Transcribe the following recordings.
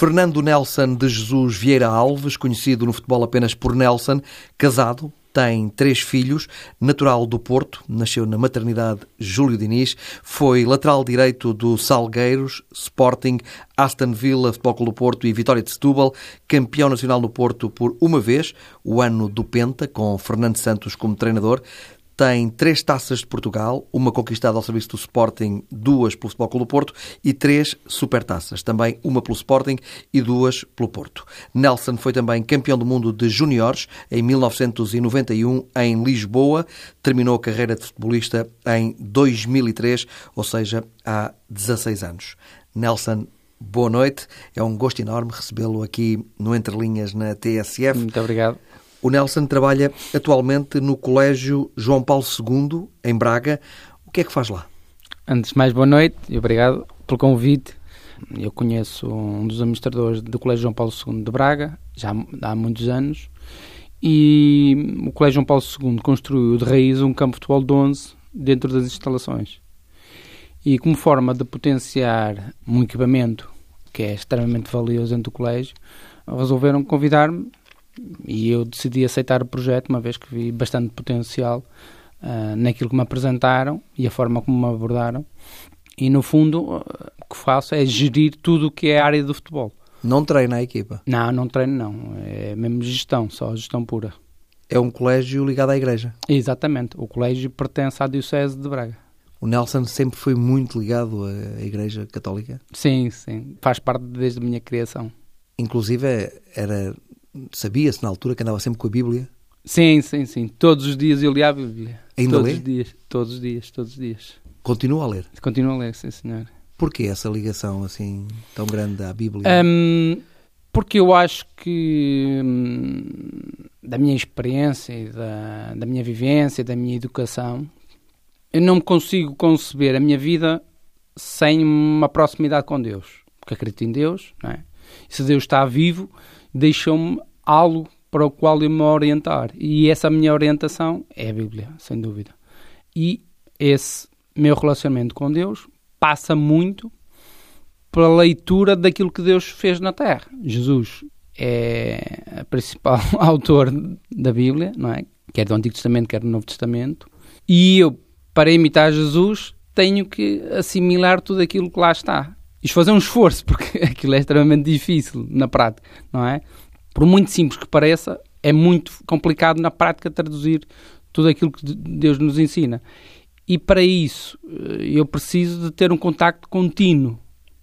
Fernando Nelson de Jesus Vieira Alves, conhecido no futebol apenas por Nelson, casado, tem três filhos, natural do Porto, nasceu na maternidade Júlio Diniz, foi lateral direito do Salgueiros, Sporting, Aston Villa, Futebol Clube do Porto e Vitória de Setúbal, campeão nacional no Porto por uma vez, o ano do Penta, com Fernando Santos como treinador, tem três taças de Portugal, uma conquistada ao serviço do Sporting, duas pelo Futebol Clube do Porto e três supertaças, também uma pelo Sporting e duas pelo Porto. Nelson foi também campeão do mundo de juniores em 1991 em Lisboa, terminou a carreira de futebolista em 2003, ou seja, há 16 anos. Nelson boa noite. É um gosto enorme recebê-lo aqui no Entre Linhas na TSF. Muito obrigado. O Nelson trabalha atualmente no Colégio João Paulo II, em Braga. O que é que faz lá? Antes de mais, boa noite e obrigado pelo convite. Eu conheço um dos administradores do Colégio João Paulo II de Braga, já há muitos anos, e o Colégio João Paulo II construiu de raiz um campo de futebol de 11 dentro das instalações. E como forma de potenciar um equipamento que é extremamente valioso dentro do colégio, resolveram convidar-me e eu decidi aceitar o projeto, uma vez que vi bastante potencial uh, naquilo que me apresentaram e a forma como me abordaram. E no fundo, o que faço é gerir tudo o que é a área do futebol. Não treina a equipa? Não, não treino não. É mesmo gestão, só gestão pura. É um colégio ligado à igreja? Exatamente. O colégio pertence à Diocese de Braga. O Nelson sempre foi muito ligado à Igreja Católica? Sim, sim. Faz parte desde a minha criação. Inclusive era sabia-se na altura que andava sempre com a Bíblia? Sim, sim, sim. Todos os dias eu lia a Bíblia. Ainda todos lê? Os dias, todos os dias, todos os dias. Continua a ler? Continuo a ler, sim, senhor. Porquê essa ligação assim tão grande à Bíblia? Um, porque eu acho que hum, da minha experiência e da, da minha vivência, da minha educação, eu não consigo conceber a minha vida sem uma proximidade com Deus. Porque acredito em Deus, não é? E se Deus está vivo, deixou-me algo para o qual eu me orientar. E essa minha orientação é a Bíblia, sem dúvida. E esse meu relacionamento com Deus passa muito pela leitura daquilo que Deus fez na Terra. Jesus é a principal autor da Bíblia, não é? Quer do Antigo Testamento, quer do Novo Testamento. E eu, para imitar Jesus, tenho que assimilar tudo aquilo que lá está isto fazer um esforço, porque aquilo é extremamente difícil na prática, não é? Por muito simples que pareça, é muito complicado na prática traduzir tudo aquilo que Deus nos ensina. E para isso, eh, eu preciso de ter um contacto contínuo.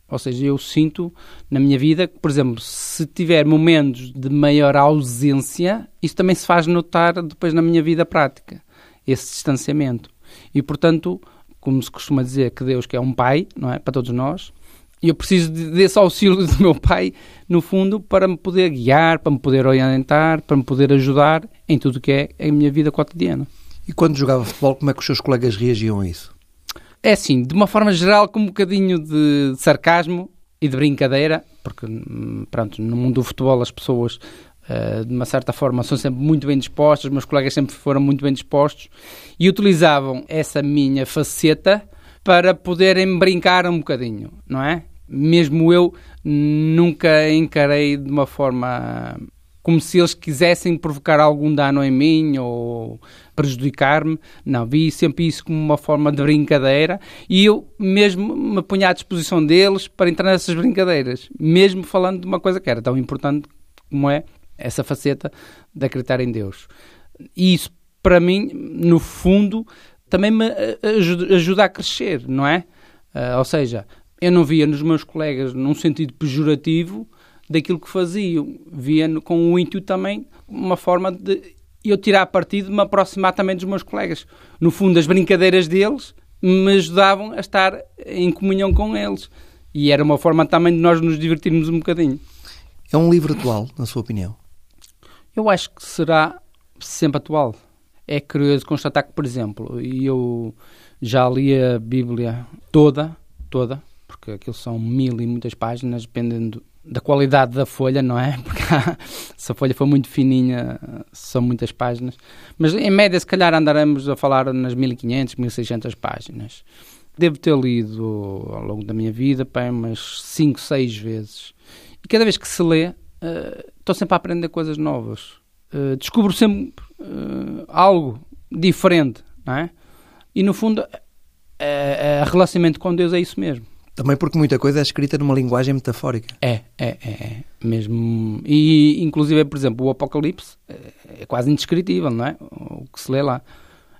Ou seja, eu sinto na minha vida que, por exemplo, se tiver momentos de maior ausência, isso também se faz notar depois na minha vida prática, esse distanciamento. E, portanto, como se costuma dizer que Deus que é um pai, não é, para todos nós, e eu preciso desse auxílio do meu pai, no fundo, para me poder guiar, para me poder orientar, para me poder ajudar em tudo que é a minha vida cotidiana. E quando jogava futebol, como é que os seus colegas reagiam a isso? É assim, de uma forma geral, com um bocadinho de sarcasmo e de brincadeira, porque, hum, pronto, no mundo do futebol as pessoas, uh, de uma certa forma, são sempre muito bem dispostas, meus colegas sempre foram muito bem dispostos e utilizavam essa minha faceta para poderem brincar um bocadinho, não é? Mesmo eu nunca encarei de uma forma como se eles quisessem provocar algum dano em mim ou prejudicar-me. Não, vi sempre isso como uma forma de brincadeira e eu mesmo me punha à disposição deles para entrar nessas brincadeiras, mesmo falando de uma coisa que era tão importante como é essa faceta de acreditar em Deus. E isso, para mim, no fundo, também me eh, ajuda, ajuda a crescer, não é? Uh, ou seja, eu não via nos meus colegas num sentido pejorativo daquilo que faziam, via com o intuito também uma forma de eu tirar partido de me aproximar também dos meus colegas. No fundo, as brincadeiras deles me ajudavam a estar em comunhão com eles. E era uma forma também de nós nos divertirmos um bocadinho. É um livro atual, na sua opinião? Eu acho que será sempre atual é curioso constatar que, por exemplo, eu já li a Bíblia toda, toda, porque aquilo são mil e muitas páginas, dependendo da qualidade da folha, não é? Porque se a folha for muito fininha, são muitas páginas. Mas em média, se calhar andaremos a falar nas 1500, 1600 páginas. Devo ter lido ao longo da minha vida, bem, umas 5, 6 vezes. cada vez que se lê, uh, estou sempre a aprender coisas novas. Uh, descubro sempre uh, algo diferente, não é? E no fundo, a relacionamento com Deus é isso mesmo. Também porque muita coisa é escrita numa linguagem metafórica. É, é, é, é. Mesmo. E, inclusive, por exemplo, o Apocalipse é quase indescritível, não é? O que se lê lá.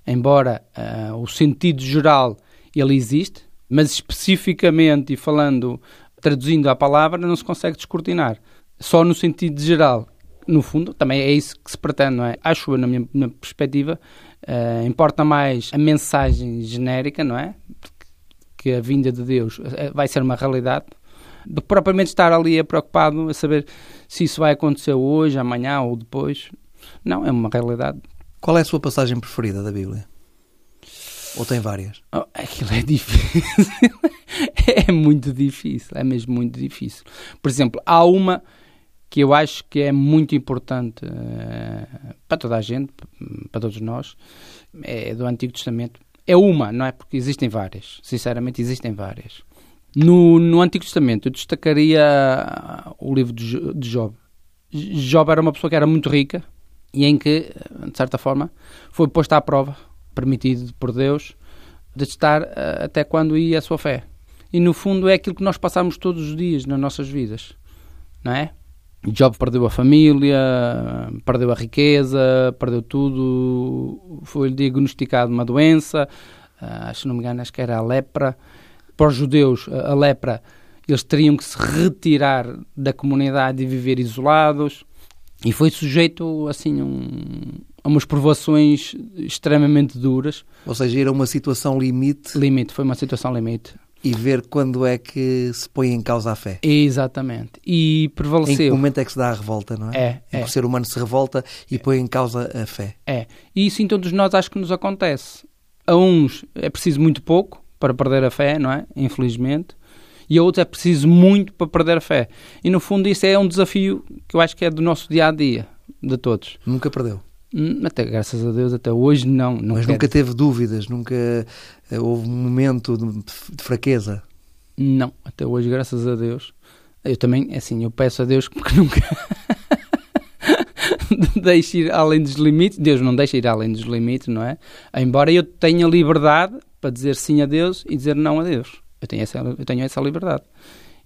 Embora uh, o sentido geral ele existe, mas especificamente e falando, traduzindo a palavra, não se consegue descortinar. Só no sentido geral. No fundo, também é isso que se pretende, não é? Acho eu, na minha, na perspectiva, uh, importa mais a mensagem genérica, não é? que a vinda de Deus eh, vai ser uma realidade, do que propriamente estar ali preocupado a saber se isso vai acontecer hoje, amanhã ou depois. Não, é uma realidade. Qual é a sua passagem preferida da Bíblia? Ou tem várias? Oh, aquilo é difícil. é muito difícil. É mesmo muito difícil. Por exemplo, há uma que eu acho que é muito importante uh, para toda a gente, para todos nós, é do Antigo Testamento, é uma, não é? Porque existem várias. Sinceramente, existem várias. No, no Antigo Testamento, eu destacaria o livro de, de Job. Job era uma pessoa que era muito rica e em que, de certa forma, foi posta à prova, permitido por Deus, de estar uh, até quando ia a sua fé. E no fundo é aquilo que nós passamos todos os dias nas nossas vidas, não é? Job perdeu a família, perdeu a riqueza, perdeu tudo, foi diagnosticado uma doença, uh, acho não me engano, acho que era a lepra. Para os judeus, a lepra, eles teriam que se retirar da comunidade e viver isolados. E foi sujeito, assim, um, a umas provações extremamente duras. Ou seja, era uma situação limite. Limite, foi uma situação limite e ver quando é que se põe em causa a fé. Exatamente. E prevaleceu. Em que momento é que se dá a revolta, não é? É. é. o ser humano se revolta e é. põe em causa a fé. É. E isso em todos nós acho que nos acontece. A uns é preciso muito pouco para perder a fé, não é? Infelizmente. E a outros é preciso muito para perder a fé. E no fundo isso é um desafio que eu acho que é do nosso dia a dia, de todos. Nunca perdeu. Hum, até, graças a Deus, até hoje não. não Mas quero. nunca teve dúvidas, nunca eh, houve um momento de, fraqueza? Não, até hoje, graças a Deus. Eu também, é assim, eu peço a Deus que nunca deixe ir além dos limites. Deus não deixa ir além dos limites, não é? Embora eu tenha liberdade para dizer sim a Deus e dizer não a Deus. Eu tenho essa, eu tenho essa liberdade.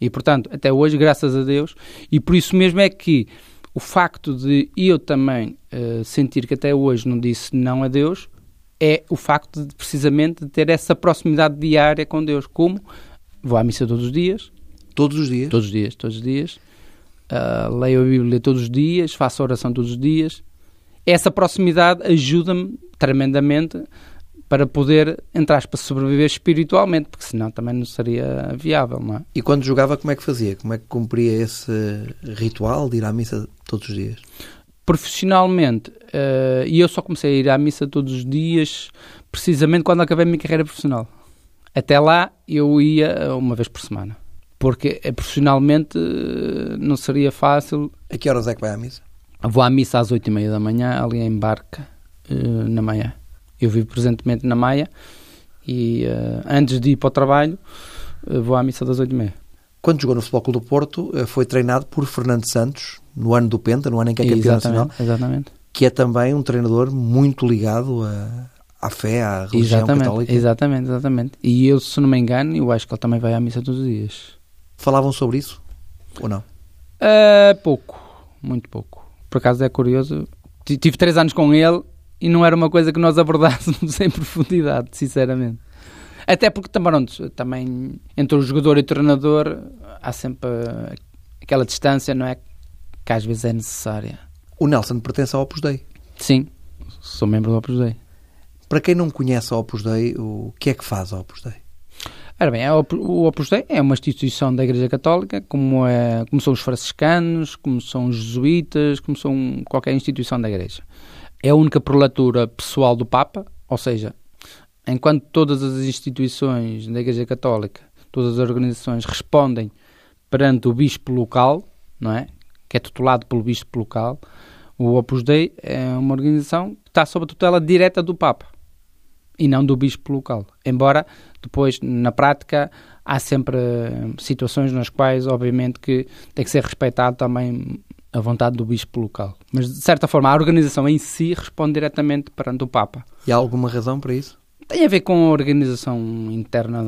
E, portanto, até hoje, graças a Deus, e por isso mesmo é que o facto de eu também uh, sentir que até hoje não disse não a Deus é o facto de precisamente de ter essa proximidade diária com Deus. Como? Vou à missa todos os dias. Todos os dias? Todos os dias, todos os dias. Uh, leio a Bíblia todos os dias, faço oração todos os dias. Essa proximidade ajuda-me tremendamente para poder, entre aspas, sobreviver espiritualmente, porque senão também não seria viável, não é? E quando jogava, como é que fazia? Como é que cumpria esse ritual de ir à missa todos os dias? Profissionalmente, uh, e eu só comecei a ir à missa todos os dias precisamente quando acabei a minha carreira profissional. Até lá eu ia uma vez por semana. Porque eh, profissionalmente não seria fácil. A que horas é que vai à missa? Vou à missa às oito e meia da manhã, ali em Barca, uh, na manhã. Eu vivo presentemente na Maia e uh, antes de ir para o trabalho uh, vou à missa das oito e meia. Quando jogou no Futebol Clube do Porto, uh, foi treinado por Fernando Santos, no ano do Penta, no ano em que é campeão nacional. Exatamente. Que é também um treinador muito ligado a, à fé, à religião exatamente, católica. Exatamente, exatamente. E eu, se não me engano, eu acho que ele também vai à missa todos os dias. Falavam sobre isso? Ou não? Uh, pouco, muito pouco. Por acaso é curioso. Tive três anos com ele e não era uma coisa que nós abordássemos em profundidade, sinceramente. Até porque também, também entre o jogador e o treinador há sempre aquela distância, não é? Que às vezes é necessária. O Nelson pertence ao Opus Dei? Sim, sou membro do Opus Dei. Para quem não conhece o Opus Dei, o que é que faz o Opus Dei? Ora bem, o Opus Dei é uma instituição da Igreja Católica, como, é, como são os franciscanos, como são os jesuítas, como são qualquer instituição da Igreja é a única prelatura pessoal do Papa, ou seja, enquanto todas as instituições da Igreja Católica, todas as organizações respondem perante o bispo local, não é? Que é tutelado pelo bispo local, o Opus Dei é uma organização que está sob a tutela direta do Papa. e não do bispo local. Embora depois, na prática, há sempre situações nas quais, obviamente, que tem que ser respeitado também a vontade do bispo local. Mas, de certa forma, a organização em si responde diretamente perante o Papa. E há alguma razão para isso? Tem a ver com a organização interna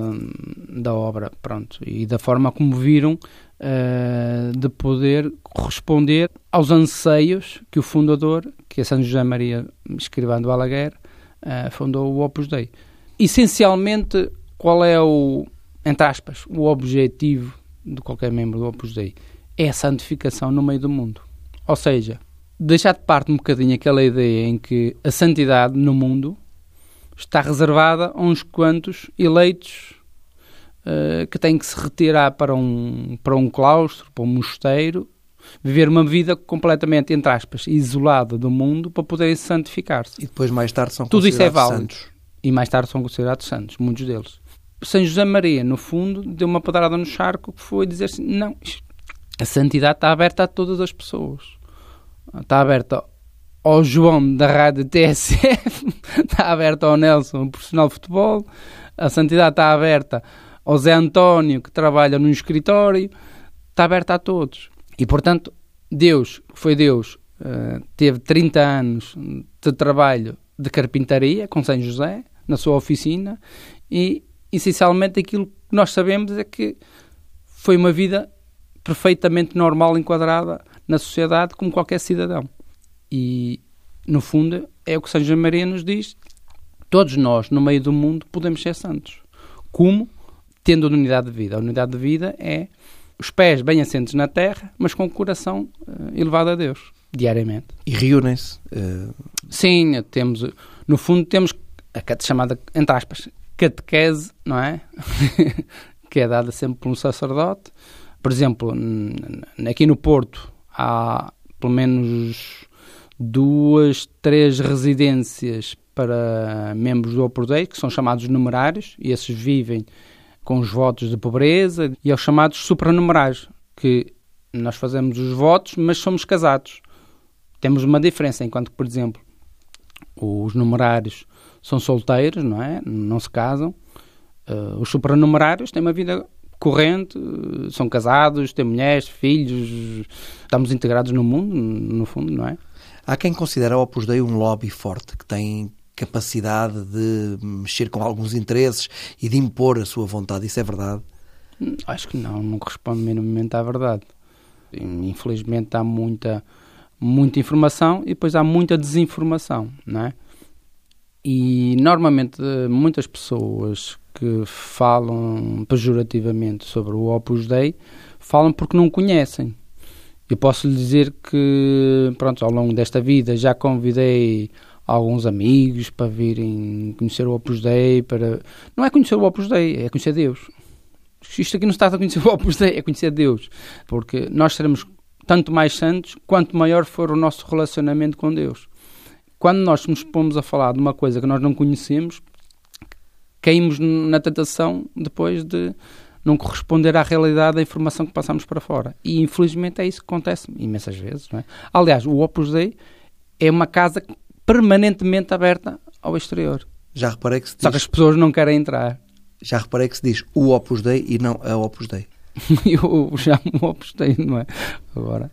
da, obra, pronto, e da forma como viram uh, de poder corresponder aos anseios que o fundador, que é São José Maria Escrivão do Alaguer, uh, fundou o Opus Dei. Essencialmente, qual é o, entre aspas, o objetivo de qualquer membro do Opus Dei? É a santificação no meio do mundo. Ou seja, deixar de parte um bocadinho aquela ideia em que a santidade no mundo está reservada a uns quantos eleitos uh, que têm que se retirar para um, para um claustro, para um mosteiro, viver uma vida completamente, entre aspas, isolada do mundo para poderem santificar-se. E depois, mais tarde, são Tudo isso é válido. santos. E mais tarde são considerados santos, muitos deles. São José Maria, no fundo, deu uma pedrada no charco que foi dizer assim: não, a santidade está aberta a todas as pessoas. Está aberta ao João da rádio TSF, está aberta ao Nelson, profissional de futebol, a santidade está aberta ao Zé António, que trabalha num escritório, está aberta a todos. E, portanto, Deus, foi Deus, uh, teve 30 anos de trabalho de carpintaria com São José, na sua oficina, e, essencialmente, aquilo que nós sabemos é que foi uma vida perfeitamente normal, enquadrada na sociedade, como qualquer cidadão. E, no fundo, é o que São José Maria nos diz. Todos nós, no meio do mundo, podemos ser santos. Como? Tendo unidade de vida. A unidade de vida é os pés bem assentes na terra, mas com o coração uh, elevado a Deus, diariamente. E reúnem-se? Uh... Sim, temos, no fundo, temos a chamada, entre aspas, catequese, não é? que é dada sempre por um sacerdote. Por exemplo, aqui no Porto há pelo menos duas, três residências para membros do Opus Dei, que são chamados numerários, e esses vivem com os votos de pobreza, e aos chamados supranumerários, que nós fazemos os votos, mas somos casados. Temos uma diferença, enquanto que, por exemplo, os numerários são solteiros, não é? Não se casam. Uh, os supranumerários têm uma vida corrente, são casados, têm mulheres, filhos, estamos integrados no mundo, no fundo, não é? Há quem considera o Opus Dei um lobby forte, que tem capacidade de mexer com alguns interesses e de impor a sua vontade. Isso é verdade? Acho que não, não corresponde minimamente à verdade. Infelizmente há muita, muita informação e depois há muita desinformação, não é? E normalmente muitas pessoas que falam pejorativamente sobre o Opus Dei falam porque não conhecem. Eu posso lhe dizer que, pronto, ao longo desta vida já convidei alguns amigos para virem conhecer o Opus Dei, para... Não é conhecer o Opus Dei, é conhecer Deus. Isto aqui não está a conhecer o Opus Dei, é conhecer Deus. Porque nós seremos tanto mais santos quanto maior for o nosso relacionamento com Deus. Quando nós nos pomos a falar de uma coisa que nós não conhecemos, caímos na tentação depois de não corresponder à realidade da informação que passamos para fora. E infelizmente é isso que acontece imensas vezes. Não é? Aliás, o Opus Dei é uma casa permanentemente aberta ao exterior. Já reparei que se diz... Só que as pessoas não querem entrar. Já reparei que se diz o Opus Dei e não a Opus Dei. Eu chamo o Opus Dei, não é? Agora...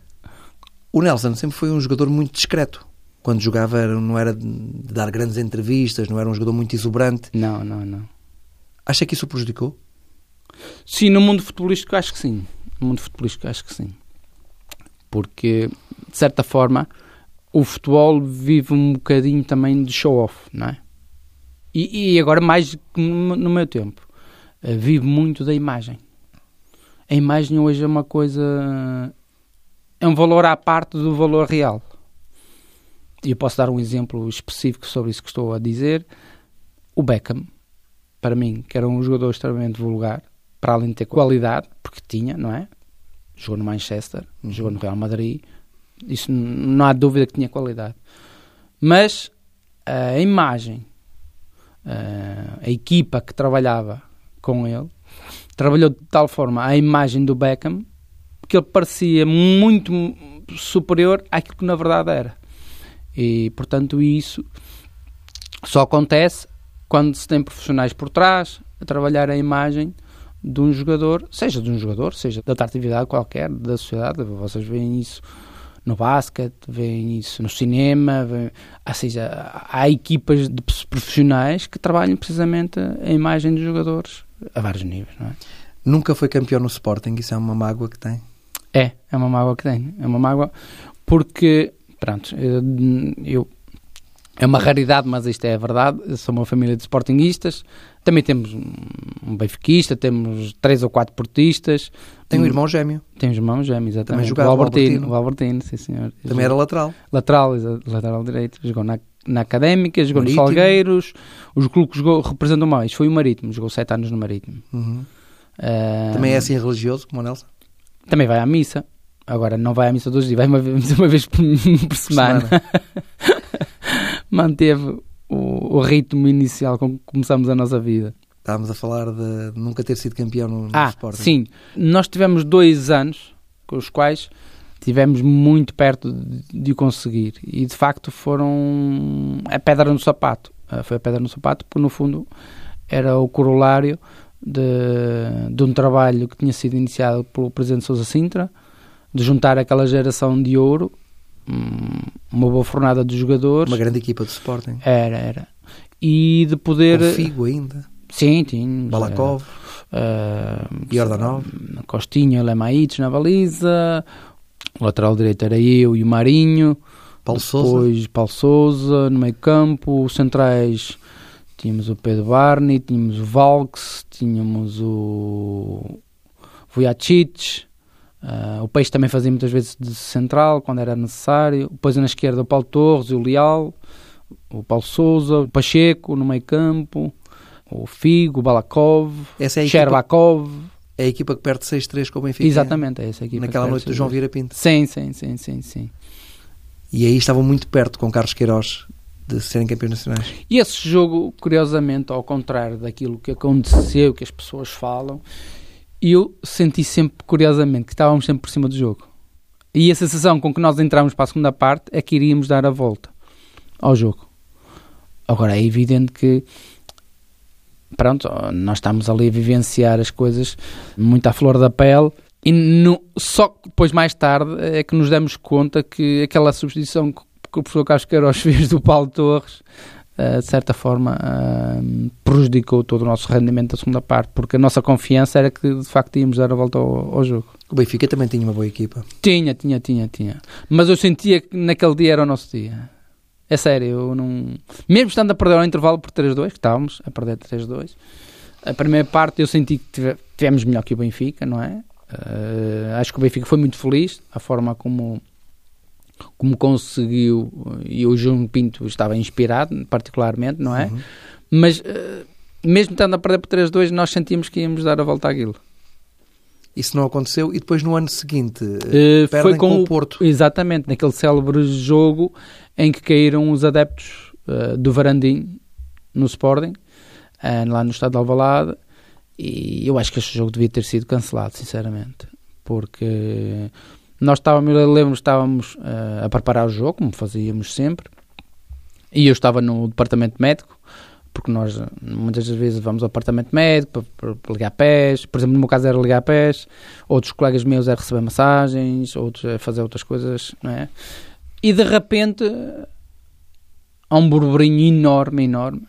O Nelson sempre foi um jogador muito discreto. Quando jogava não era de dar grandes entrevistas, não era um jogador muito exuberante. Não, não, não. Acha que isso o prejudicou? Sim, no mundo futebolístico acho que sim. No mundo futebolístico acho que sim. Porque, de certa forma, o futebol vive um bocadinho também de show-off, não é? E, e, agora, mais no meu tempo, eh, vive muito da imagem. A imagem hoje é uma coisa. é um valor à parte do valor real. E eu posso dar um exemplo específico sobre isso que estou a dizer. O Beckham, para mim, que era um jogador extremamente vulgar, para além de ter qualidade, porque tinha, não é? Jogou no Manchester, jogou no Real Madrid, isso não há dúvida que tinha qualidade. Mas a imagem, a equipa que trabalhava com ele, trabalhou de tal forma a imagem do Beckham que ele parecia muito superior àquilo que na verdade era. E, portanto, isso só acontece quando se tem profissionais por trás a trabalhar a imagem de um jogador, seja de um jogador, seja de outra atividade qualquer da sociedade. Vocês veem isso no basquete, veem isso no cinema, veem, ou seja, há equipas de profissionais que trabalham precisamente a imagem dos jogadores a vários níveis, não é? Nunca foi campeão no Sporting, isso é uma mágoa que tem? É, é uma mágoa que tem, é uma mágoa porque, pronto, eu, eu é uma raridade, mas isto é a verdade. Eu sou uma família de sportinguistas. Também temos um benfiquista, temos três ou quatro portistas. Tem um irmão gêmeo. Tem um irmão gêmeo, exatamente. Também jogava o Albertino. Albertino. O Albertino, sim senhor. Também era lateral. Lateral, lateral direito. Jogou na, na Académica, jogou Marítimo. nos Salgueiros. Os clubes que representam mais foi o Marítimo. Jogou sete anos no Marítimo. Uhum. Uh, Também é assim religioso, como o Nelson? Também vai à missa. Agora, não vai à missa todos os dias, vai uma vez, uma vez por, por semana. semana. Manteve o, o, ritmo inicial com que começamos a nossa vida. Estávamos a falar de nunca ter sido campeão no, no ah, Sporting. Sim, nós tivemos dois anos com os quais tivemos muito perto de, de o conseguir e de facto foram a pedra no sapato. Uh, foi a pedra no sapato porque no fundo era o corolário de, de um trabalho que tinha sido iniciado pelo Presidente Sousa Sintra de juntar aquela geração de ouro hum, uma boa fornada de jogadores Uma grande equipa do Sporting. era, era e de poder Com Figo ainda. sim, tinha Balakov. Uh, Jordanov. Costinha, Lemaites na baliza, o lateral direito era eu e o Marinho, Paulo Sousa. depois Paulo Sousa no meio campo, os centrais tínhamos o Pedro Barney, tínhamos o Valks, tínhamos o Vujacic, uh, o Peixe também fazia muitas vezes de central quando era necessário, depois na esquerda o Paulo Torres e o Leal, o Paulo Sousa, o Pacheco no meio campo, o Figo, o Balakov, Essa é Sherbakov. é a equipa que perde 6-3 com o Benfica. Exatamente, é essa equipa. Naquela que noite do João Vieira Pinto. Sim, sim, sim, sim, sim. E aí estavam muito perto com Carlos Queiroz de serem campeões nacionais. E esse jogo, curiosamente, ao contrário daquilo que aconteceu, que as pessoas falam, eu senti sempre, curiosamente, que estávamos sempre por cima do jogo. E a sensação com que nós entramos para a segunda parte é que iríamos dar a volta ao jogo. Agora, é evidente que pronto, nós estamos ali a vivenciar as coisas muito à flor da pele e no, só depois mais tarde é que nos demos conta que aquela substituição que, o professor Carlos Queiroz fez do Paulo Torres de certa forma uh, prejudicou todo o nosso rendimento da segunda parte porque a nossa confiança era que de facto íamos dar a volta ao, ao jogo O Benfica também tinha uma boa equipa. tinha, tinha, tinha, tinha mas eu sentia que naquele dia era o nosso dia é sério, eu não. Mesmo estando a perder ao intervalo por 3-2, que estávamos a perder 3-2, a primeira parte eu senti que tivemos melhor que o Benfica, não é? Uh, acho que o Benfica foi muito feliz, a forma como, como conseguiu, e o João Pinto estava inspirado, particularmente, não é? Uhum. Mas uh, mesmo estando a perder por 3-2, nós sentíamos que íamos dar a volta àquilo. Isso não aconteceu e depois no ano seguinte Uh, foi com, com o o Porto. Exatamente, naquele célebre jogo em que caíram os adeptos uh, do Varandim no Sporting, uh, lá no estado de Alvalade, e eu acho que este jogo devia ter sido cancelado, sinceramente, porque nós estávamos, lembro, estávamos uh, a preparar o jogo, como fazíamos sempre, e eu estava no departamento médico, porque nós muitas das vezes vamos ao apartamento médico para, para, ligar pés, por exemplo, no meu caso era ligar pés, outros colegas meus era receber massagens, outros a fazer outras coisas, não é? E de repente há um burburinho enorme, enorme.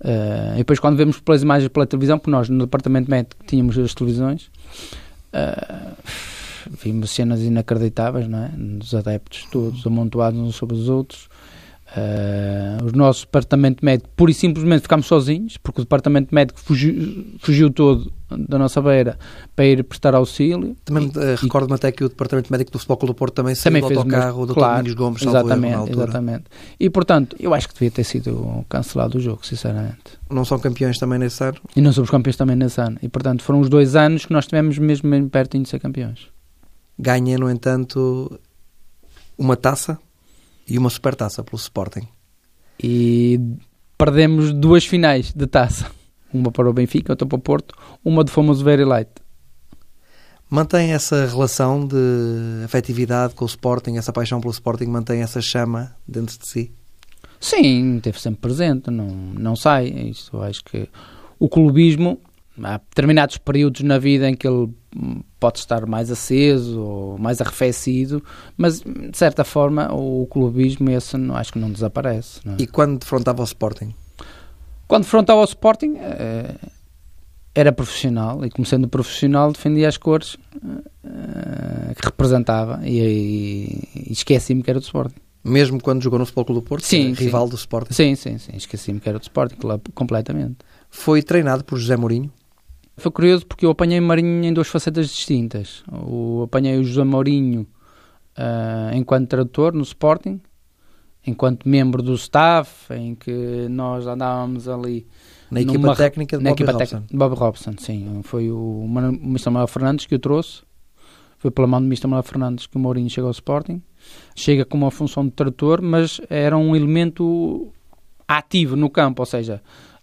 Uh, e depois quando vemos pelas imagens pela televisão, porque nós no departamento médico tínhamos as televisões, uh, vimos cenas inacreditáveis, não é? Dos adeptos todos amontoados uns sobre os outros. Uh, o nosso departamento médico, pura e simplesmente ficámos sozinhos, porque o departamento médico fugiu, fugiu todo da nossa beira para ir prestar auxílio. Também e, recordo-me até que o departamento médico do Futebol Clube do Porto também saiu também do fez autocarro do claro, Domingos Gomes, exatamente, altura. exatamente. E portanto, eu acho que devia ter sido cancelado o jogo, sinceramente. Não são campeões também nesse ano? E não somos campeões também nesse ano. E portanto, foram os dois anos que nós tivemos mesmo bem perto de ser campeões. Ganha, no entanto, uma taça e uma supertaça pelo Sporting. E perdemos duas finais de taça. Uma para o Benfica, outra para o Porto, uma do famoso Very Light. Mantém essa relação de afetividade com o Sporting, essa paixão pelo Sporting, mantém essa chama dentro de si? Sim, esteve sempre presente, não, não sai. Isso, acho que o clubismo, há determinados períodos na vida em que ele pode estar mais aceso ou mais arrefecido, mas de certa forma o clubismo esse acho que não desaparece. Não é? E quando defrontava o Sporting? Quando defrontava o Sporting eh, era profissional e como sendo profissional defendia as cores eh, que representava e, e, e esqueci-me que era do Sporting. Mesmo quando jogou no Futebol Clube do Porto, sim, rival sim. do Sporting? Sim, sim, sim. Esqueci-me que era do Sporting, completamente. Foi treinado por José Mourinho? Foi curioso porque eu apanhei Marinho em duas facetas distintas. Eu apanhei o José Mourinho uh, enquanto tradutor no Sporting, enquanto membro do staff, em que nós andávamos ali... Na equipa numa, técnica de Bob Robson? Bob Robson, sim. Foi o, o Mr. Manuel Fernandes que o trouxe. Foi pela mão do Mr. Manuel Fernandes que o Mourinho chegou ao Sporting. Chega com uma função de tradutor, mas era um elemento ativo no campo, ou seja,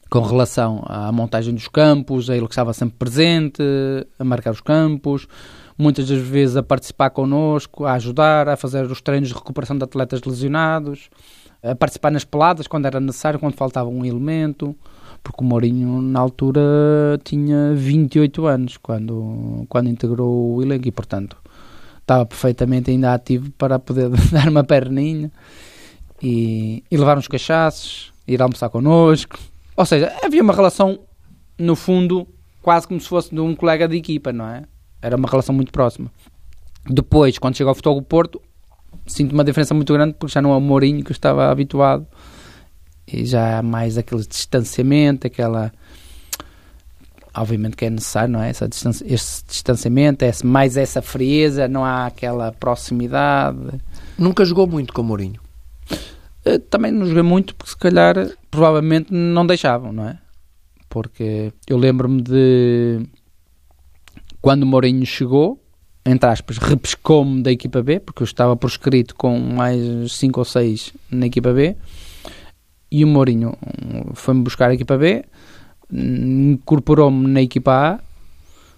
com relação à montagem dos campos, ele que estava sempre presente, a marcar os campos, muitas das vezes a participar connosco, a ajudar, a fazer os treinos de recuperação de atletas lesionados, a participar nas peladas quando era necessário, quando faltava um elemento, porque o Mourinho na altura tinha 28 anos quando, quando integrou o elenco e portanto estava perfeitamente ainda ativo para poder dar uma perninha e, e levar uns cachaços, ir almoçar connosco ou seja, havia uma relação, no fundo, quase como se fosse de um colega de equipa, não é? Era uma relação muito próxima. Depois, quando chegou ao Futebol Porto, sinto uma diferença muito grande porque já não é o Mourinho que eu estava habituado e já há mais aquele distanciamento, aquela obviamente que é necessário, não é? Essa distância, esse distanciamento, esse, mais essa frieza, não há aquela proximidade. Nunca jogou muito com o Mourinho? Eh, também não joguei muito porque se calhar provavelmente não deixavam, não é? Porque eu lembro-me de quando o Mourinho chegou, entre aspas, repescou-me da equipa B, porque eu estava por escrito com mais 5 ou 6 na equipa B, e o Mourinho foi-me buscar a equipa B, incorporou-me na equipa A,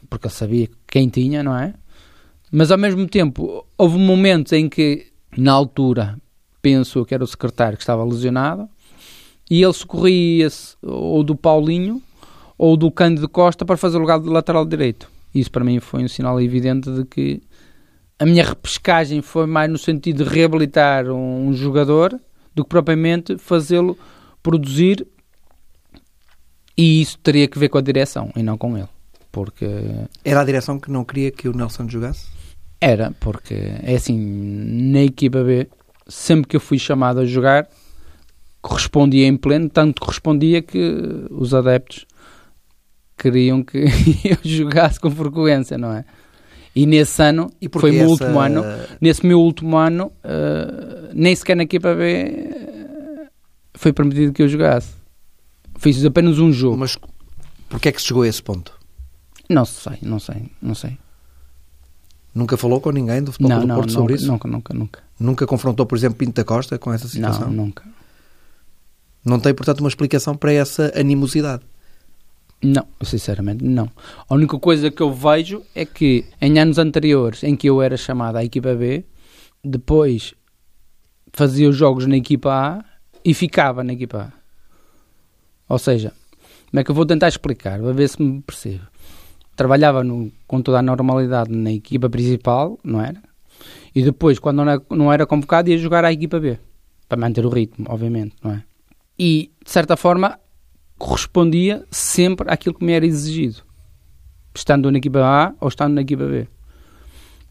porque ele sabia quem tinha, não é? Mas ao mesmo tempo, houve momentos em que, na altura, penso que era o secretário que estava lesionado, e ele socorria-se ou do Paulinho ou do Cândido Costa para fazer o lugar de lateral direito. Isso para mim foi um sinal evidente de que a minha repescagem foi mais no sentido de reabilitar um, jogador do que propriamente fazê-lo produzir e isso teria que ver com a direção e não com ele. Porque era a direção que não queria que o Nelson jogasse? Era, porque é assim, na equipa B sempre que eu fui chamado a jogar, correspondia em pleno, tanto correspondia que os adeptos queriam que eu jogasse com frequência, não é? E nesse ano, e foi o meu essa... último ano, nesse meu último ano, uh, nem sequer na equipa B uh, foi permitido que eu jogasse. Fiz apenas um jogo. Mas porquê é que se chegou a esse ponto? Não sei, não sei, não sei. Nunca falou com ninguém do Futebol não, do Porto nunca, sobre isso? Nunca, nunca, nunca. Nunca confrontou, por exemplo, Pinto da Costa com essa situação? Não, nunca. Não tem, portanto, uma explicação para essa animosidade? Não, sinceramente não. A única coisa que eu vejo é que em anos anteriores em que eu era chamado à equipa B, depois fazia os jogos na equipa A e ficava na equipa A. Ou seja, como é que eu vou tentar explicar? Vou ver se me percebo trabalhava no, com toda a normalidade na equipa principal, não era? E depois, quando não era, convocado, ia jogar à equipa B. Para manter o ritmo, obviamente, não é? E, de certa forma, correspondia sempre àquilo que me era exigido. Estando na equipa A ou estando na equipa B.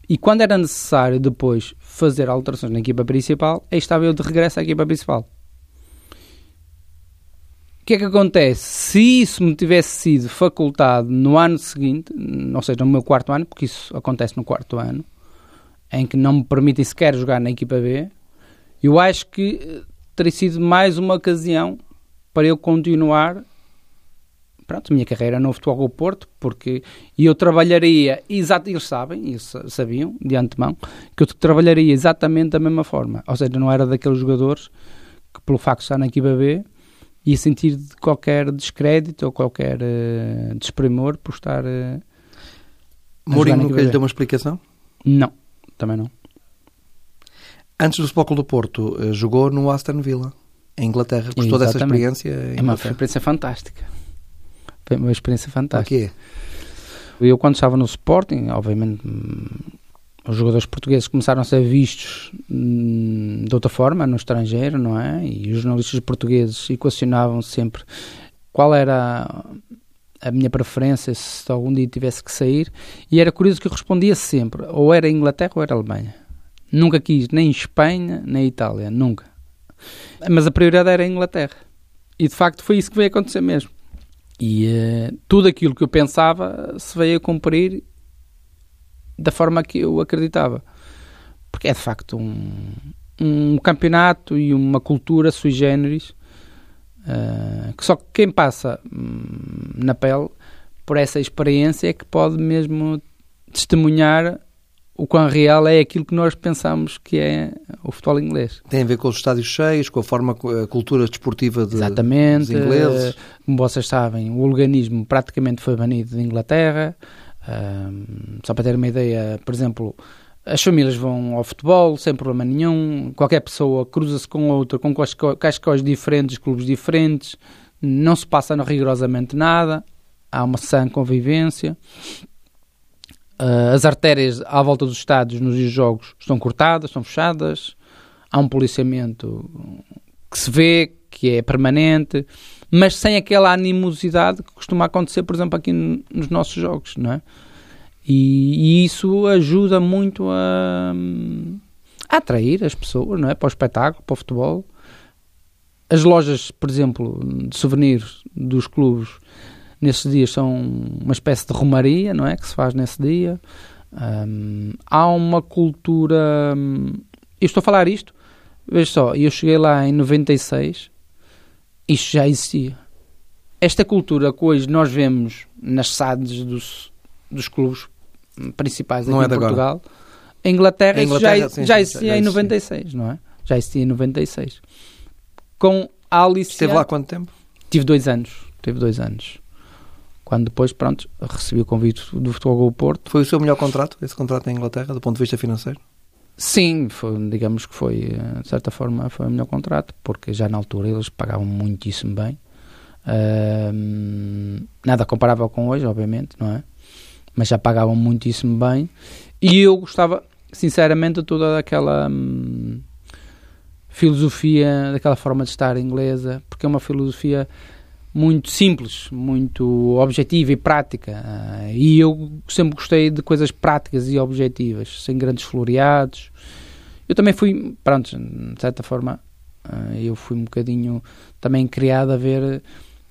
E quando era necessário depois fazer alterações na equipa principal, aí estava eu de regresso à equipa principal que é que acontece? Se isso me tivesse sido facultado no ano seguinte, ou seja, no meu quarto ano, porque isso acontece no quarto ano, em que não me permitem sequer jogar na equipa B, eu acho que eh, teria sido mais uma ocasião para eu continuar pronto, a minha carreira no Futebol do Porto, porque eu trabalharia, exato, eles sabem, eles sabiam de antemão, que eu trabalharia exatamente da mesma forma. Ou seja, não era daqueles jogadores que, pelo facto de estar na equipa B, ia sentir qualquer descrédito ou qualquer uh, desprimor por estar. Uh, Mourinho nunca lhe deu uma explicação? Não, também não. Antes do Futebol do Porto, uh, jogou no Aston Villa. em Inglaterra. Gostou dessa experiência? É uma experiência fantástica. Foi uma experiência fantástica. quê? Eu, quando estava no Sporting, obviamente, hum, os jogadores portugueses começaram a ser vistos hum, de outra forma no estrangeiro, não é? E os jornalistas portugueses equacionavam sempre qual era a minha preferência se algum dia tivesse que sair. E era curioso que eu respondia sempre: ou era Inglaterra ou era Alemanha. Nunca quis nem Espanha nem Itália, nunca. Mas a prioridade era a Inglaterra. E de facto foi isso que veio acontecer mesmo. E uh, tudo aquilo que eu pensava se veio a cumprir da forma que eu acreditava. Porque é de facto um, um campeonato e uma cultura sui generis uh, que só quem passa um, na pele por essa experiência é que pode mesmo testemunhar o quão real é aquilo que nós pensamos que é o futebol inglês. Tem a ver com os estádios cheios, com a forma, a cultura desportiva de, Exatamente, dos ingleses. Como vocês sabem, o organismo praticamente foi banido de Inglaterra. só para ter uma ideia, por exemplo, as famílias vão ao futebol sem problema nenhum. Qualquer pessoa cruza-se com outra, com cascóis diferentes, clubes diferentes. Não se passa rigorosamente nada. Há uma sã convivência. Uh, as artérias à volta dos estádios nos jogos estão cortadas, estão fechadas. Há um policiamento que se vê, que é permanente, mas sem aquela animosidade que costuma acontecer, por exemplo, aqui nos nossos jogos, não é? E, e isso ajuda muito a, a, atrair as pessoas, não é? Para o espetáculo, para o futebol. As lojas, por exemplo, de souvenirs dos clubes nesses dias são uma espécie de romaria, não é? Que se faz nesse dia. Um, há uma cultura. Eu estou a falar isto, veja só, eu cheguei lá em 96, isto já existia. Esta cultura que hoje nós vemos nas SADs dos, dos clubes principais aqui é em Portugal, agora. em Inglaterra, Inglaterra já, sim, já existia já em 96, não é? Já existia em 96. Com a Alice. Esteve lá quanto tempo? Tive dois anos. Tive dois anos quando depois, pronto, recebi o convite do Futebol Porto. Foi o seu melhor contrato, esse contrato em Inglaterra, do ponto de vista financeiro? Sim, foi, digamos que foi, eh, de certa forma, foi o melhor contrato, porque já na altura eles pagavam muitíssimo bem. Uh, nada comparável com hoje, obviamente, não é? Mas já pagavam muitíssimo bem. E eu gostava, sinceramente, de toda aquela hum, filosofia, daquela forma de estar inglesa, porque é uma filosofia muito simples, muito objetiva e prática. Uh, e eu sempre gostei de coisas práticas e objetivas, sem grandes floreados. Eu também fui, pronto, de certa forma, uh, eu fui um bocadinho também criado a ver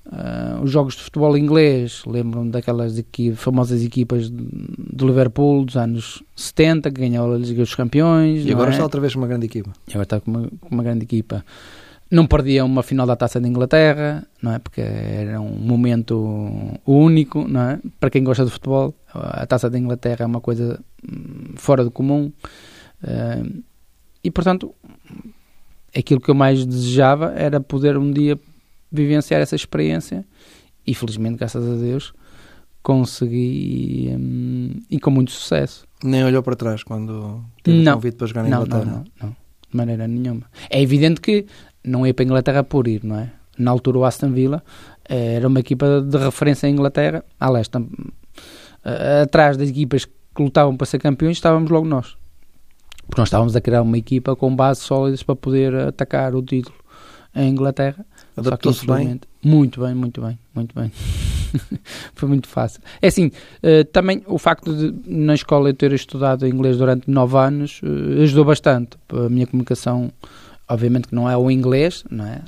uh, os jogos de futebol inglês. Lembro-me daquelas equi famosas equipas do Liverpool dos anos 70, que ganhou a Liga dos Campeões. E agora é? está outra vez com uma grande equipa. E agora está com uma, uma grande equipa não perdia uma final da Taça de Inglaterra, não é? Porque era um momento único, não é? Para quem gosta de futebol, a Taça de Inglaterra é uma coisa hum, fora do comum. Uh, e portanto, aquilo que eu mais desejava era poder um dia vivenciar essa experiência e felizmente, graças a Deus, consegui um, e com muito sucesso. Nem olhou para trás quando teve não, convite para jogar na Inglaterra? Não, não, não, de maneira nenhuma. É evidente que não ia para a Inglaterra por ir, não é? Na altura o Aston Villa eh, era uma equipa de referência em Inglaterra, aliás, tam, uh, atrás das equipas que lutavam para ser campeões estávamos logo nós. Porque nós estávamos a criar uma equipa com bases sólidas para poder atacar o título em Inglaterra. Adaptou-se bem? Muito bem, muito bem, muito bem. Foi muito fácil. É assim, uh, também o facto de na escola eu ter estudado inglês durante nove anos uh, ajudou bastante. A minha comunicação Obviamente que não é o inglês, não é?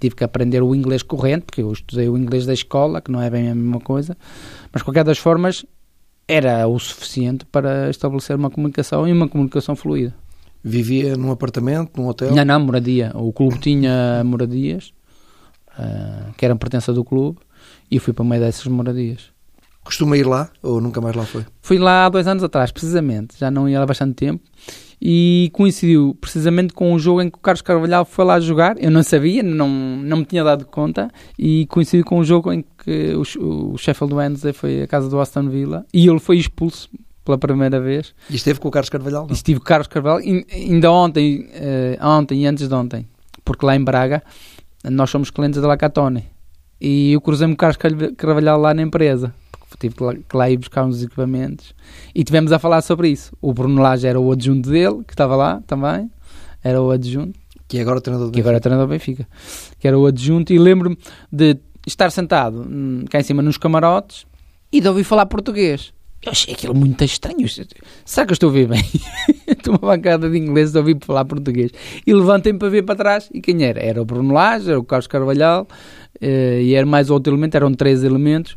Tive que aprender o inglês corrente, porque eu estudei o inglês da escola, que não é bem a mesma coisa, mas qualquer das formas era o suficiente para estabelecer uma comunicação e uma comunicação fluida. Vivia num apartamento, num hotel? Não, não, moradia. O clube tinha moradias, uh, que eram pertença do clube, e fui para meio dessas moradias. Costuma ir lá ou nunca mais lá foi? Fui lá há dois anos atrás, precisamente. Já não ia há bastante tempo e coincidiu precisamente com o jogo em que o Carlos Carvalhal foi lá jogar. Eu não sabia, não, não me tinha dado conta, e coincidiu com o jogo em que o, o Sheffield Wednesday foi à casa do Aston Villa e ele foi expulso pela primeira vez. E esteve com o Carlos Carvalhal? Não? Estive com o Carlos Carvalhal ainda ontem, uh, ontem e antes de ontem. porque lá em Braga nós somos clientes da Lacatone e eu cruzei-me com o Carlos Carvalhal lá na empresa tive que lá, que lá ir buscar uns equipamentos e tivemos a falar sobre isso. O Bruno Lage era o adjunto dele, que estava lá também, era o adjunto. Que agora é treinador do Benfica. Que agora é treinador do Benfica. Que era o adjunto e lembro-me de estar sentado hum, cá em cima nos camarotes e de ouvir falar português. Eu achei aquilo muito estranho. Será que eu estou a ouvir bem? estou uma bancada de inglês a ouvir falar português. E levantem para ver para trás. E quem era? Era o Bruno Lage, era o Carlos Carvalhal, uh, e era mais outro elemento, eram três elementos.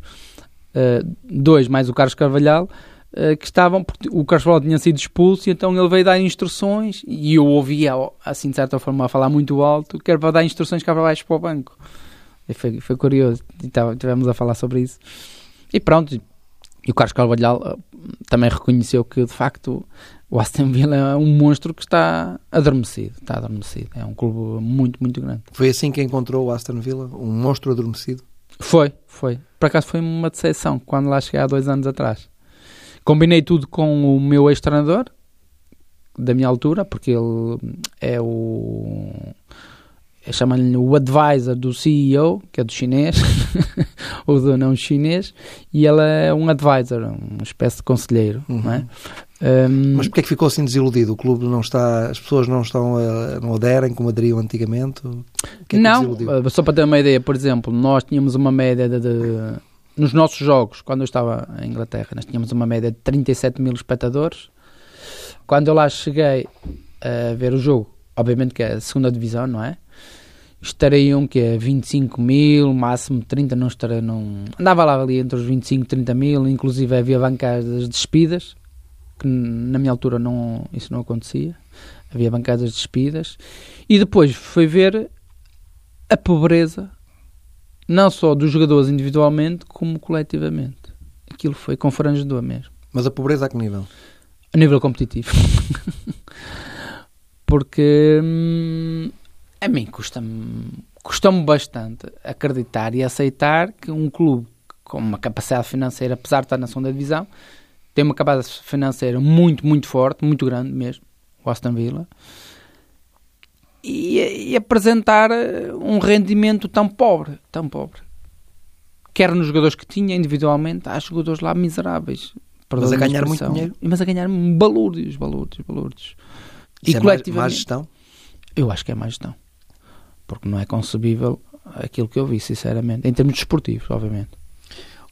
Uh, dois mais o Carlos Carvalhal, uh, que estavam, porque o Carlos Carvalhal tinha sido expulso e então ele veio dar instruções e eu ouvia, assim de certa forma, a falar muito alto, que era para dar instruções cá para baixo para o banco. E foi, foi curioso, e tivemos a falar sobre isso. E pronto, e o Carlos Carvalhal uh, também reconheceu que, de facto, o Aston Villa é um monstro que está adormecido. Está adormecido. É um clube muito, muito grande. Foi assim que encontrou o Aston Villa? Um monstro adormecido? Foi, foi. Por acaso foi uma decepção quando lá cheguei há dois anos atrás. Combinei tudo com o meu ex-treinador, da minha altura, porque ele é o chamam-lhe o advisor do CEO, que é do chinês, o dono é um chinês, e ele é um advisor, uma espécie de conselheiro, uhum. não é? Um, Mas porquê é que ficou assim desiludido? O clube não está, as pessoas não estão, a, não aderem como aderiam antigamente? É não, eh, só para ter uma ideia, por exemplo, nós tínhamos uma média de, de, nos nossos jogos, quando eu estava em Inglaterra, nós tínhamos uma média de 37 mil espectadores. Quando eu lá cheguei a ver o jogo, obviamente que é a segunda divisão, não é? Estariam que é 25 mil, máximo 30, não estarei, não andava lá ali entre os 25 e 30 mil, inclusive havia bancadas despidas, que na minha altura não, isso não acontecia, havia bancadas despidas, e depois foi ver a pobreza, não só dos jogadores individualmente, como coletivamente. Aquilo foi confrangedor mesmo. Mas a pobreza a que nível? A nível competitivo. Porque hum, a mim custa-me custa bastante acreditar e aceitar que um clube com uma capacidade financeira, apesar de estar na segunda divisão, tem uma capacidade financeira muito, muito forte, muito grande mesmo, o Aston Villa, e, e apresentar um rendimento tão pobre, tão pobre. Quer nos jogadores que tinha individualmente, há jogadores lá miseráveis. Mas a ganhar muito dinheiro. Mas a ganhar balúrdios, balúrdios, balúrdios. e é coletivamente... mais gestão? Eu acho que é mais gestão porque não é concebível aquilo que eu vi, sinceramente, em termos desportivos, obviamente.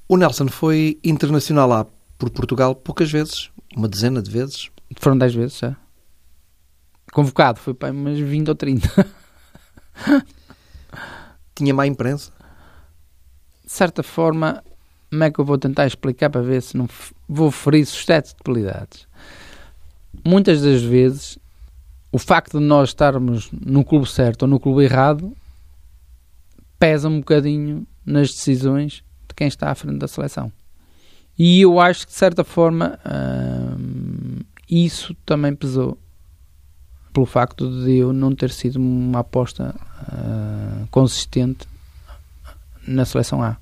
O Nelson foi internacional lá por Portugal poucas vezes, uma dezena de vezes. Foram dez vezes, já. Convocado, foi para umas 20 ou 30. Tinha má imprensa? De certa forma, como é que eu vou tentar explicar para ver se não vou ferir suscetibilidades? Muitas das vezes o facto de nós estarmos no clube certo ou no clube errado pesa um bocadinho nas decisões de quem está à frente da seleção. E eu acho que, de certa forma, hum, isso também pesou pelo facto de eu não ter sido uma aposta uh, consistente na seleção A.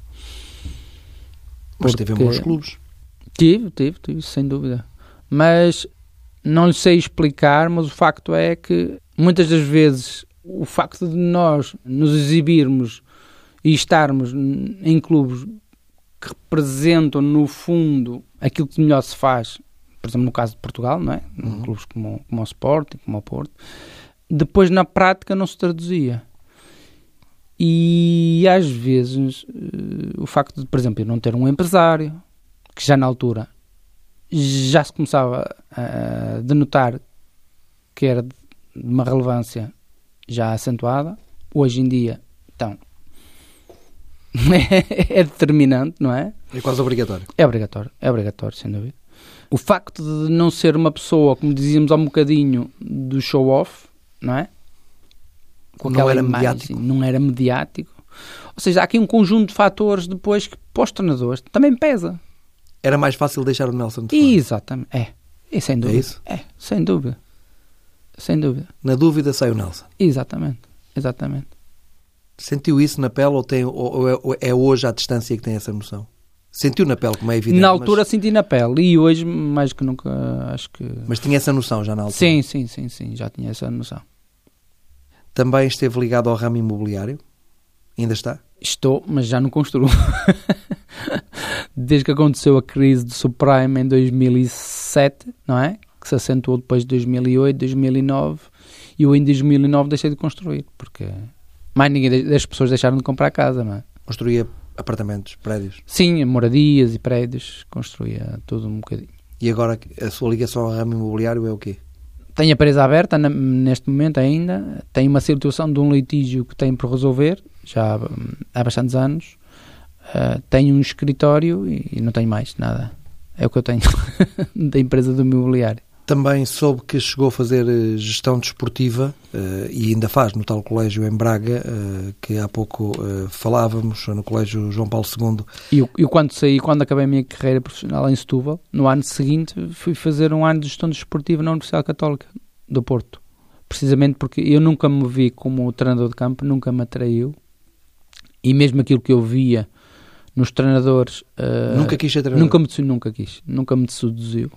Mas teve bons clubes. Tive, tive, tive, sem dúvida. Mas não lhe sei explicar, mas o facto é que muitas das vezes o facto de nós nos exibirmos e estarmos em clubes que representam no fundo aquilo que melhor se faz, por exemplo no caso de Portugal, não é? Uhum. Clubes como, como o Sport e como o Porto, depois na prática não se traduzia. E às vezes eh, o facto de, por exemplo, eu não ter um empresário, que já na altura já se começava a denotar que era de uma relevância já acentuada. Hoje em dia, então, é determinante, não é? É quase obrigatório. É obrigatório, é obrigatório, sem dúvida. O facto de não ser uma pessoa, como dizíamos há um bocadinho, do show-off, não é? Com não era imagem, mediático. Não era mediático. Ou seja, há aqui um conjunto de fatores depois que para os treinadores também pesa era mais fácil deixar o Nelson de fora. Exatamente, é. E sem dúvida. É isso? É, sem dúvida. Sem dúvida. Na dúvida sai o Nelson. Exatamente, exatamente. Sentiu isso na pele ou, tem, ou é, é hoje à distância que tem essa noção? Sentiu na pele, como é evidente. Na altura mas... senti na pele e hoje mais que nunca acho que. Mas tinha essa noção já na altura? Sim, sim, sim, sim, já tinha essa noção. Também esteve ligado ao ramo imobiliário? Ainda está? Estou, mas já não construo. Desde que aconteceu a crise do subprime em 2007, não é? Que se acentuou depois de 2008, 2009, e eu em 2009 deixei de construir, porque mais ninguém das pessoas deixaram de comprar casa, não é? Construía apartamentos, prédios? Sim, moradias e prédios, construía tudo um bocadinho. E agora a sua ligação ao ramo imobiliário é o quê? Tenho a presa aberta neste momento ainda. Tenho uma situação de um litígio que tenho por resolver, já há bastantes anos. Uh, tenho um escritório e, não tenho mais nada. É o que eu tenho da empresa do imobiliário. Também soube que chegou a fazer eh, gestão desportiva uh, e ainda faz no tal colégio em Braga, uh, que há pouco falávamos, no colégio João Paulo II. E eu, eu, quando saí, quando acabei a minha carreira profissional em Setúbal, no ano seguinte fui fazer um ano de gestão desportiva na Universidade Católica do Porto. Precisamente porque eu nunca me vi como treinador de campo, nunca me atraiu. E mesmo aquilo que eu via nos treinadores... nunca quis ser treinador? Nunca me, nunca quis, nunca me seduziu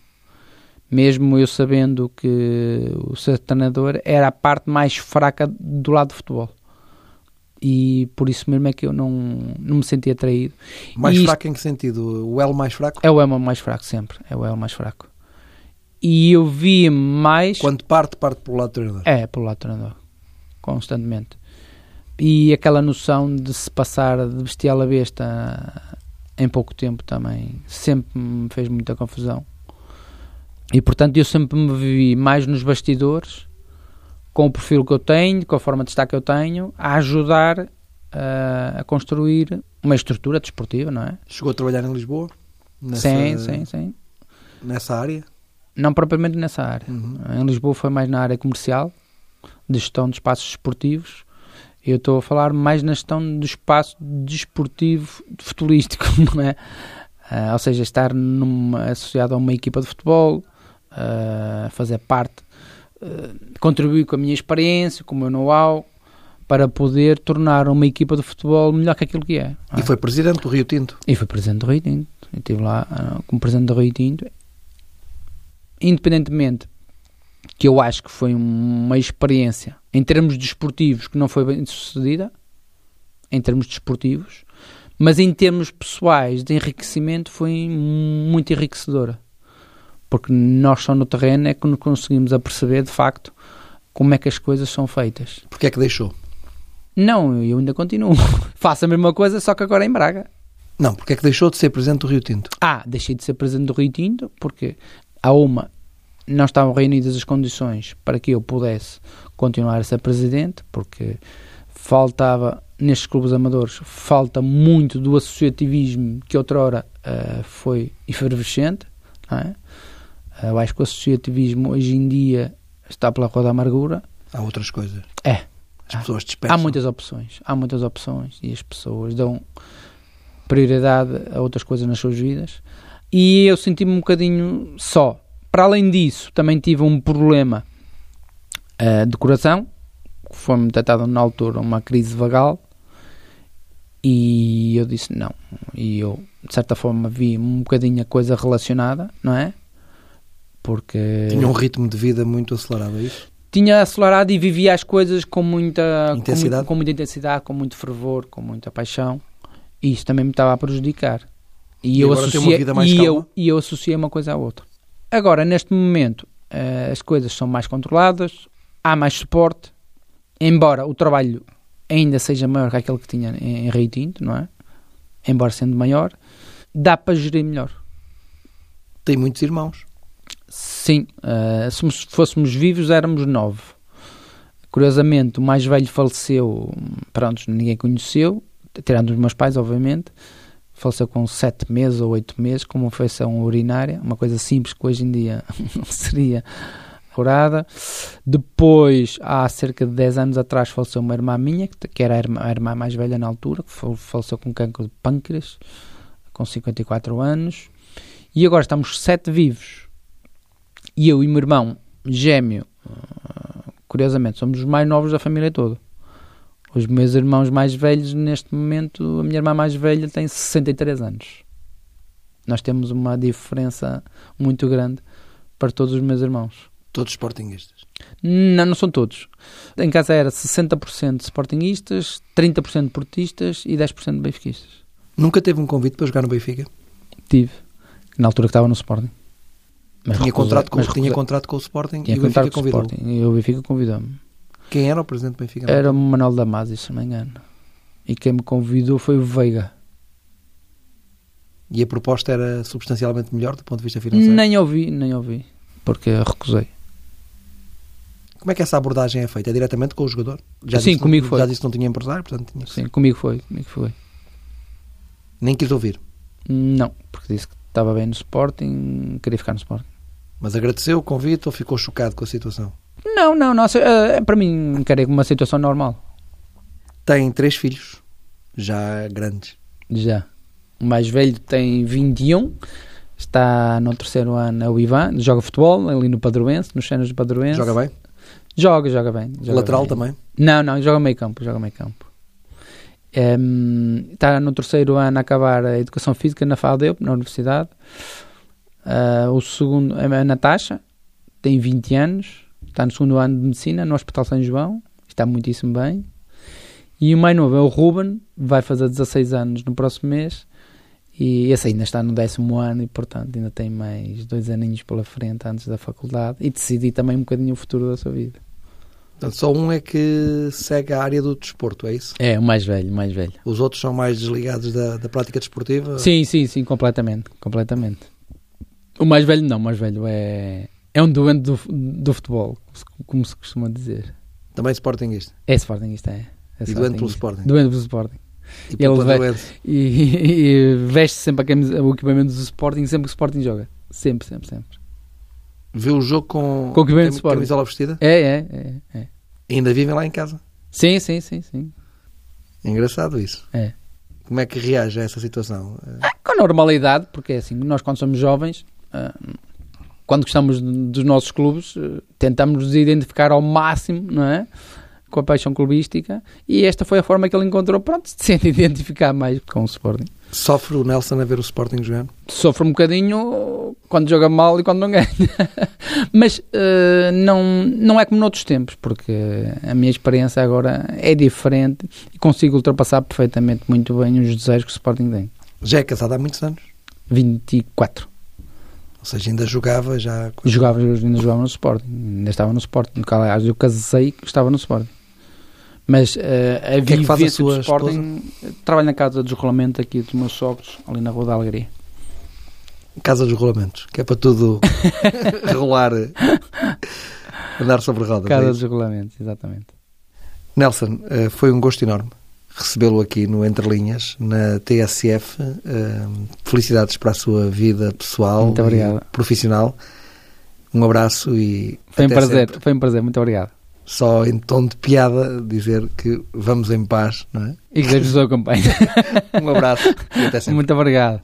mesmo eu sabendo que o ser treinador era a parte mais fraca do lado de futebol. E por isso mesmo é que eu não, não me senti atraído. Mais e fraco em que sentido? O elo mais fraco? É o elo mais fraco, sempre. É o elo mais fraco. E eu via mais. Quando parte, parte pelo lado do treinador? É, pelo lado do treinador. Constantemente. E aquela noção de se passar de bestial a besta em pouco tempo também sempre me fez muita confusão e portanto eu sempre me vi mais nos bastidores, com o perfil que eu tenho, com a forma de estar que eu tenho, a ajudar uh, a construir uma estrutura desportiva, não é? Chegou a trabalhar em Lisboa? Nessa, sim, sim, sim. Nessa área? Não propriamente nessa área. Uhum. Em Lisboa foi mais na área comercial, de gestão de espaços desportivos. Eu estou a falar mais na gestão do espaço desportivo futurístico, não é? Uh, ou seja, estar numa, associado a uma equipa de futebol, uh, fazer parte, uh, contribuir com a minha experiência, com o meu know-how, para poder tornar uma equipa de futebol melhor que aquilo que é. E foi presidente do Rio Tinto? E foi presidente do Rio Tinto. Eu estive lá como presidente do Rio Tinto. Independentemente que eu acho que foi uma experiência em termos desportivos que não foi bem sucedida, em termos desportivos, mas em termos pessoais de enriquecimento foi muito enriquecedora porque nós só no terreno é que nos conseguimos aperceber de facto como é que as coisas são feitas. Porquê é que deixou? Não, eu ainda continuo. Faço a mesma coisa, só que agora em Braga. Não, porque é que deixou de ser presidente do Rio Tinto? Ah, deixei de ser presidente do Rio Tinto porque a uma não estavam reunidas as condições para que eu pudesse continuar a ser presidente, porque faltava nestes clubes amadores falta muito do associativismo que outrora uh, foi efervescente, não é? Eu acho que o associativismo hoje em dia está pela roda da amargura. Há outras coisas. É. As pessoas dispensam. Há muitas opções. Há muitas opções e as pessoas dão prioridade a outras coisas nas suas vidas. E eu senti-me um bocadinho só. Para além disso, também tive um problema uh, de coração, que foi-me detectado na altura uma crise vagal, e eu disse não. E eu, de certa forma, vi um bocadinho a coisa relacionada, não é? porque... Tinha um ritmo de vida muito acelerado, é isso? Tinha acelerado e vivia as coisas com muita intensidade, com, com muita intensidade, com muito fervor, com muita paixão, e isso também me estava a prejudicar. E, e eu associei e eu, e eu associei uma coisa à outra. Agora, neste momento, uh, as coisas são mais controladas, há mais suporte, embora o trabalho ainda seja maior que aquele que tinha em, em Rio Tinto, não é? Embora sendo maior, dá para gerir melhor. Tem muitos irmãos. Sim, uh, se fôssemos vivos éramos nove. Curiosamente, o mais velho faleceu, pronto, ninguém conheceu, tirando os meus pais, obviamente. Faleceu com sete meses ou oito meses, com uma infecção urinária, uma coisa simples que hoje em dia não seria curada. Depois, há cerca de 10 anos atrás, faleceu uma irmã minha, que era a irmã, a irmã mais velha na altura, que faleceu com cancro de pâncreas, com 54 anos. E agora estamos sete vivos e eu e meu irmão gêmeo, uh, curiosamente, somos os mais novos da família toda. Os meus irmãos mais velhos, neste momento, a minha irmã mais velha tem 63 anos. Nós temos uma diferença muito grande para todos os meus irmãos. Todos sportinguistas? Não, não são todos. Em casa era 60% sportinguistas, 30% portistas e 10% benfiquistas. Nunca teve um convite para jogar no Benfica? Tive. Na altura que estava no Sporting. Mas tinha, recusei, contrato com, tinha contrato com o Sporting tinha e o Benfica convidou Sporting, E o Benfica convidou-me. Quem era o presidente do Benfica? Era o Manuel Damasio, se não me engano. E quem me convidou foi o Veiga. E a proposta era substancialmente melhor do ponto de vista financeiro? Nem ouvi, nem ouvi. Porque recusei. Como é que essa abordagem é feita? É diretamente com o jogador? Já Sim, comigo não, foi. Já disse que não tinha empresário, portanto tinha Sim, comigo foi, comigo foi. Nem quis ouvir? Não, porque disse que estava bem no Sporting, queria ficar no Sporting. Mas agradeceu o convite ou ficou chocado com a situação? Não, não, não. Uh, para mim, encarei como uma situação normal. Tem três filhos, já grandes. Já. O mais velho tem 21, está no terceiro ano, é o Ivan, joga futebol ali no Padroense, nos cenas do Padroense. Joga bem? Joga, joga bem. Joga Lateral bem. também? Não, não, joga meio campo, joga meio campo. Um, está no terceiro ano a acabar a Educação Física na FADEUP, na Universidade. Uh, o segundo é a Natasha, tem 20 anos, está no segundo ano de Medicina no Hospital São João, está muitíssimo bem. E o mais novo é o Ruben, vai fazer 16 anos no próximo mês. E esse ainda está no décimo ano e, portanto, ainda tem mais dois aninhos pela frente antes da faculdade e decidir também um bocadinho o futuro da sua vida. Portanto, só um é que segue a área do desporto, é isso? É, o mais velho, mais velho. Os outros são mais desligados da, da prática desportiva? Sim, sim, sim, completamente, completamente. O mais velho não, o mais velho é, é um doente do, do futebol, como se costuma dizer. Também Sportingista? É Sportingista, é. é e doente pelo Sporting? Doente pelo Sporting. E, Ele e, e, veste sempre a camisa, o equipamento do Sporting sempre que o Sporting joga. Sempre, sempre, sempre. Vê o jogo com, com o equipamento do Sporting. camisola vestida? É, é, é, é. Ainda vivem lá em casa? Sim, sim, sim, sim. É engraçado isso. É. Como é que reage a essa situação? Ah, com normalidade, porque é assim, nós quando somos jovens, ah, quando gostamos dos nossos clubes, ah, tentamos nos identificar ao máximo, não é? com a paixão clubística e esta foi a forma que ele encontrou pronto, de se identificar mais com o Sporting. Sofre o Nelson a ver o Sporting jogando? Sofre um bocadinho quando joga mal e quando não ganha. Mas uh, não, não é como noutros tempos, porque a minha experiência agora é diferente e consigo ultrapassar perfeitamente muito bem os desejos que o Sporting tem. Já é casado há muitos anos? 24. Ou seja, ainda jogava já... Jogava, ainda jogava no Sporting. Ainda estava no Sporting. Aliás, eu casei estava no Sporting. Mas uh, a que é que do Sporting esposa? trabalho na casa de desrolamento aqui dos meus sogros, ali na Rua da Alegria. Casa dos rolamentos, que é para tudo rolar, andar sobre rodas. Casa é dos rolamentos, exatamente. Nelson, uh, foi um gosto enorme recebê-lo aqui no Entre Linhas, na TSF. Uh, felicidades para a sua vida pessoal e profissional. Um abraço e. Foi um prazer, sempre. foi um prazer, muito obrigado só em tom de piada dizer que vamos em paz, não é? E que Deus nos acompanhe. um abraço e até sempre. Muito obrigado.